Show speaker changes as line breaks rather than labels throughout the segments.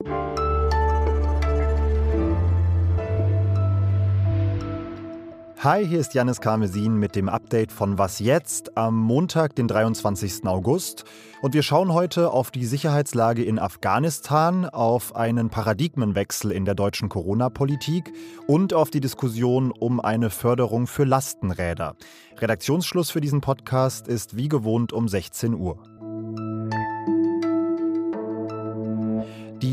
Hi, hier ist Janis Karmesin mit dem Update von Was jetzt am Montag, den 23. August. Und wir schauen heute auf die Sicherheitslage in Afghanistan, auf einen Paradigmenwechsel in der deutschen Corona-Politik und auf die Diskussion um eine Förderung für Lastenräder. Redaktionsschluss für diesen Podcast ist wie gewohnt um 16 Uhr.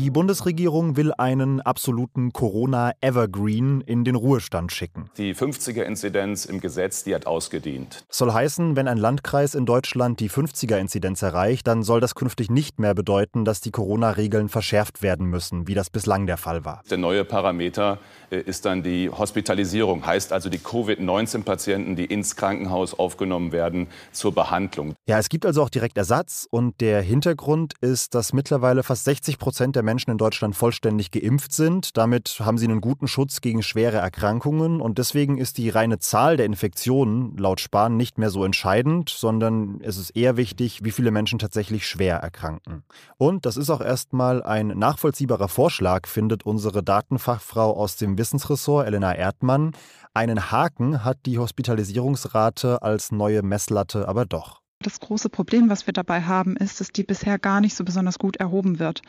Die Bundesregierung will einen absoluten Corona-Evergreen in den Ruhestand schicken.
Die 50er-Inzidenz im Gesetz, die hat ausgedient.
Soll heißen, wenn ein Landkreis in Deutschland die 50er-Inzidenz erreicht, dann soll das künftig nicht mehr bedeuten, dass die Corona-Regeln verschärft werden müssen, wie das bislang der Fall war.
Der neue Parameter äh, ist dann die Hospitalisierung, heißt also die Covid-19-Patienten, die ins Krankenhaus aufgenommen werden, zur Behandlung.
Ja, es gibt also auch direkt Ersatz und der Hintergrund ist, dass mittlerweile fast 60 Prozent der Menschen in Deutschland vollständig geimpft sind. Damit haben sie einen guten Schutz gegen schwere Erkrankungen und deswegen ist die reine Zahl der Infektionen laut Spahn nicht mehr so entscheidend, sondern es ist eher wichtig, wie viele Menschen tatsächlich schwer erkranken. Und das ist auch erstmal ein nachvollziehbarer Vorschlag, findet unsere Datenfachfrau aus dem Wissensressort, Elena Erdmann. Einen Haken hat die Hospitalisierungsrate als neue Messlatte aber doch.
Das große Problem, was wir dabei haben, ist, dass die bisher gar nicht so besonders gut erhoben wird.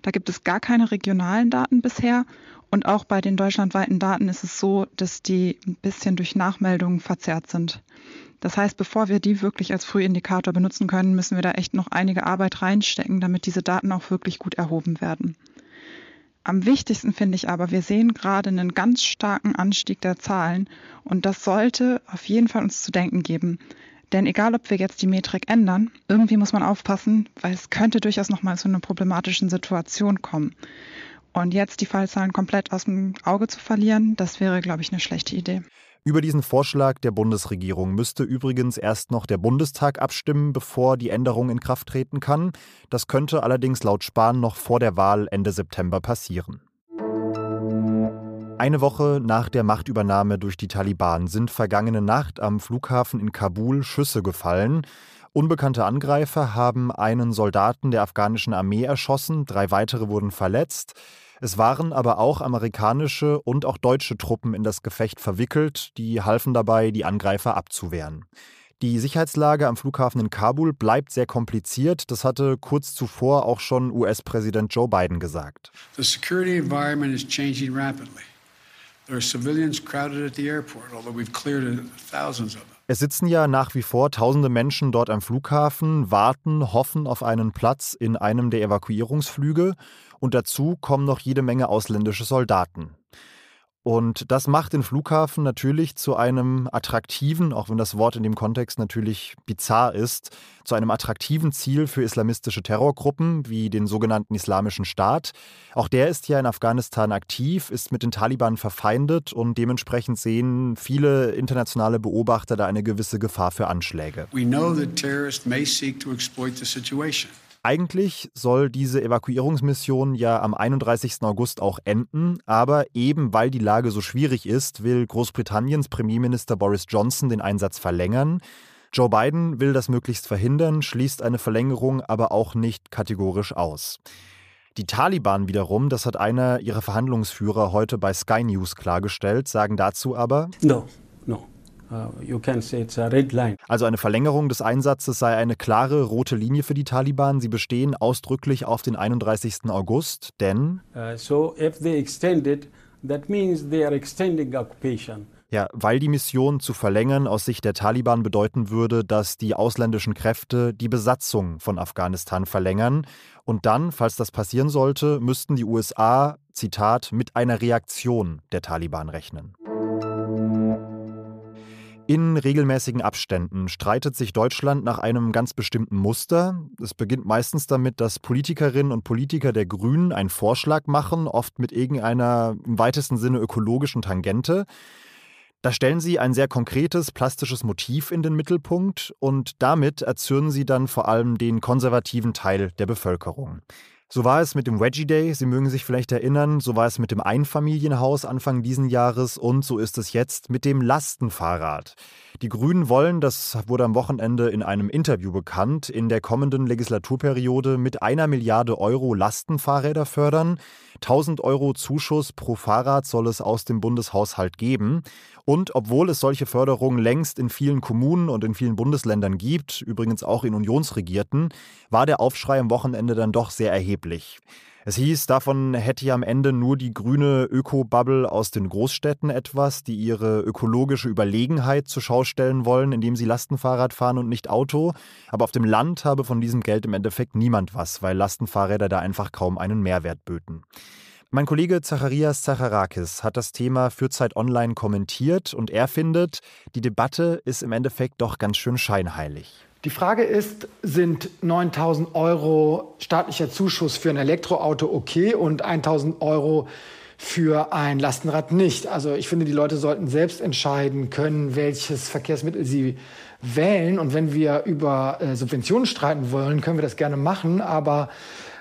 Da gibt es gar keine regionalen Daten bisher. Und auch bei den deutschlandweiten Daten ist es so, dass die ein bisschen durch Nachmeldungen verzerrt sind. Das heißt, bevor wir die wirklich als Frühindikator benutzen können, müssen wir da echt noch einige Arbeit reinstecken, damit diese Daten auch wirklich gut erhoben werden. Am wichtigsten finde ich aber, wir sehen gerade einen ganz starken Anstieg der Zahlen und das sollte auf jeden Fall uns zu denken geben. Denn egal, ob wir jetzt die Metrik ändern, irgendwie muss man aufpassen, weil es könnte durchaus nochmal zu einer problematischen Situation kommen. Und jetzt die Fallzahlen komplett aus dem Auge zu verlieren, das wäre, glaube ich, eine schlechte Idee.
Über diesen Vorschlag der Bundesregierung müsste übrigens erst noch der Bundestag abstimmen, bevor die Änderung in Kraft treten kann. Das könnte allerdings laut Spahn noch vor der Wahl Ende September passieren. Eine Woche nach der Machtübernahme durch die Taliban sind vergangene Nacht am Flughafen in Kabul Schüsse gefallen. Unbekannte Angreifer haben einen Soldaten der afghanischen Armee erschossen, drei weitere wurden verletzt. Es waren aber auch amerikanische und auch deutsche Truppen in das Gefecht verwickelt, die halfen dabei, die Angreifer abzuwehren. Die Sicherheitslage am Flughafen in Kabul bleibt sehr kompliziert. Das hatte kurz zuvor auch schon US-Präsident Joe Biden gesagt.
The security environment is changing rapidly. Es
sitzen ja nach wie vor tausende Menschen dort am Flughafen, warten, hoffen auf einen Platz in einem der Evakuierungsflüge und dazu kommen noch jede Menge ausländische Soldaten. Und das macht den Flughafen natürlich zu einem attraktiven, auch wenn das Wort in dem Kontext natürlich bizarr ist, zu einem attraktiven Ziel für islamistische Terrorgruppen wie den sogenannten Islamischen Staat. Auch der ist ja in Afghanistan aktiv, ist mit den Taliban verfeindet und dementsprechend sehen viele internationale Beobachter da eine gewisse Gefahr für Anschläge. We know that terrorists may seek to exploit the situation. Eigentlich soll diese Evakuierungsmission ja am 31. August auch enden, aber eben weil die Lage so schwierig ist, will Großbritanniens Premierminister Boris Johnson den Einsatz verlängern. Joe Biden will das möglichst verhindern, schließt eine Verlängerung aber auch nicht kategorisch aus. Die Taliban wiederum, das hat einer ihrer Verhandlungsführer heute bei Sky News klargestellt, sagen dazu aber:
No, no. Uh,
also eine Verlängerung des Einsatzes sei eine klare rote Linie für die Taliban. Sie bestehen ausdrücklich auf den 31. August, denn
uh, so if they extend it, that means they are extending occupation.
Ja, weil die Mission zu verlängern aus Sicht der Taliban bedeuten würde, dass die ausländischen Kräfte die Besatzung von Afghanistan verlängern. Und dann, falls das passieren sollte, müssten die USA, Zitat, mit einer Reaktion der Taliban rechnen. In regelmäßigen Abständen streitet sich Deutschland nach einem ganz bestimmten Muster. Es beginnt meistens damit, dass Politikerinnen und Politiker der Grünen einen Vorschlag machen, oft mit irgendeiner im weitesten Sinne ökologischen Tangente. Da stellen sie ein sehr konkretes, plastisches Motiv in den Mittelpunkt und damit erzürnen sie dann vor allem den konservativen Teil der Bevölkerung. So war es mit dem Wedgie Day, Sie mögen sich vielleicht erinnern, so war es mit dem Einfamilienhaus Anfang diesen Jahres und so ist es jetzt mit dem Lastenfahrrad. Die Grünen wollen, das wurde am Wochenende in einem Interview bekannt, in der kommenden Legislaturperiode mit einer Milliarde Euro Lastenfahrräder fördern. 1000 Euro Zuschuss pro Fahrrad soll es aus dem Bundeshaushalt geben. Und obwohl es solche Förderungen längst in vielen Kommunen und in vielen Bundesländern gibt, übrigens auch in Unionsregierten, war der Aufschrei am Wochenende dann doch sehr erheblich. Es hieß, davon hätte ja am Ende nur die grüne Öko-Bubble aus den Großstädten etwas, die ihre ökologische Überlegenheit zur Schau stellen wollen, indem sie Lastenfahrrad fahren und nicht Auto. Aber auf dem Land habe von diesem Geld im Endeffekt niemand was, weil Lastenfahrräder da einfach kaum einen Mehrwert böten. Mein Kollege Zacharias Zacharakis hat das Thema für Zeit Online kommentiert und er findet, die Debatte ist im Endeffekt doch ganz schön scheinheilig.
Die Frage ist, sind 9000 Euro staatlicher Zuschuss für ein Elektroauto okay und 1000 Euro für ein Lastenrad nicht? Also ich finde, die Leute sollten selbst entscheiden können, welches Verkehrsmittel sie wählen. Und wenn wir über äh, Subventionen streiten wollen, können wir das gerne machen. Aber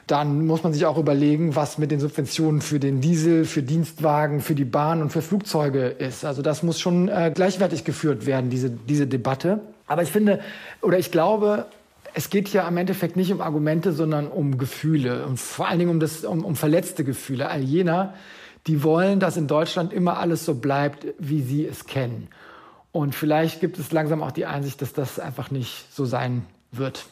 dann muss man sich auch überlegen, was mit den Subventionen für den Diesel, für Dienstwagen, für die Bahn und für Flugzeuge ist. Also das muss schon äh, gleichwertig geführt werden, diese, diese Debatte. Aber ich finde, oder ich glaube, es geht hier am Endeffekt nicht um Argumente, sondern um Gefühle und vor allen Dingen um, das, um, um verletzte Gefühle. All jener, die wollen, dass in Deutschland immer alles so bleibt, wie sie es kennen. Und vielleicht gibt es langsam auch die Einsicht, dass das einfach nicht so sein wird.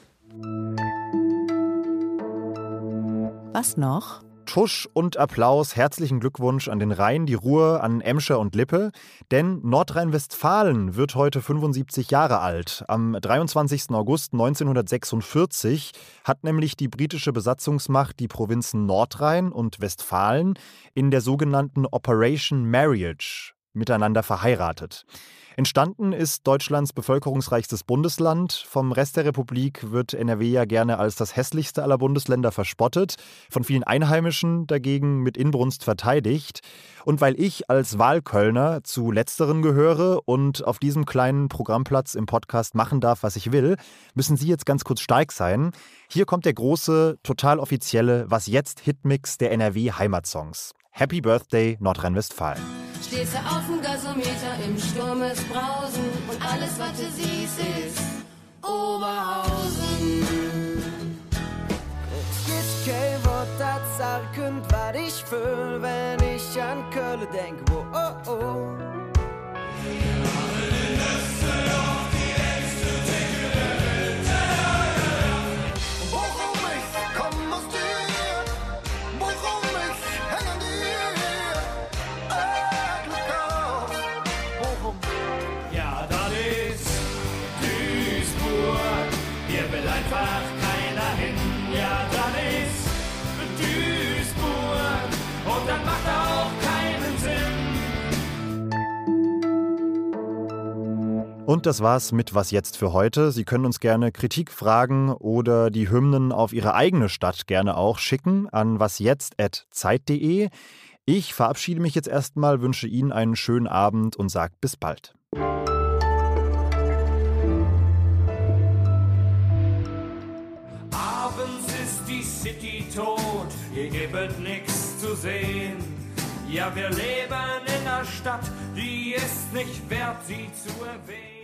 Was noch?
Tusch und Applaus, herzlichen Glückwunsch an den Rhein, die Ruhr, an Emscher und Lippe. Denn Nordrhein-Westfalen wird heute 75 Jahre alt. Am 23. August 1946 hat nämlich die britische Besatzungsmacht die Provinzen Nordrhein und Westfalen in der sogenannten Operation Marriage miteinander verheiratet. Entstanden ist Deutschlands bevölkerungsreichstes Bundesland. Vom Rest der Republik wird NRW ja gerne als das hässlichste aller Bundesländer verspottet, von vielen Einheimischen dagegen mit Inbrunst verteidigt. Und weil ich als Wahlkölner zu letzteren gehöre und auf diesem kleinen Programmplatz im Podcast machen darf, was ich will, müssen Sie jetzt ganz kurz stark sein. Hier kommt der große, total offizielle Was jetzt Hitmix der NRW Heimatsongs. Happy Birthday Nordrhein-Westfalen.
Stehst du auf dem Gasometer im Sturm ist Brausen und alles, was du siehst, ist Oberhausen.
Es gibt kein Wort, das sagen, was ich fühl, wenn ich an Köln denk. Oh, oh, oh.
Und das war's mit Was jetzt für heute. Sie können uns gerne Kritik, Fragen oder die Hymnen auf Ihre eigene Stadt gerne auch schicken an wasjetzt.zeit.de. Ich verabschiede mich jetzt erstmal, wünsche Ihnen einen schönen Abend und sage bis bald.
Abends ist die City tot, hier gibt nichts zu sehen. Ja, wir leben in einer Stadt, die ist nicht wert, sie zu erwähnen.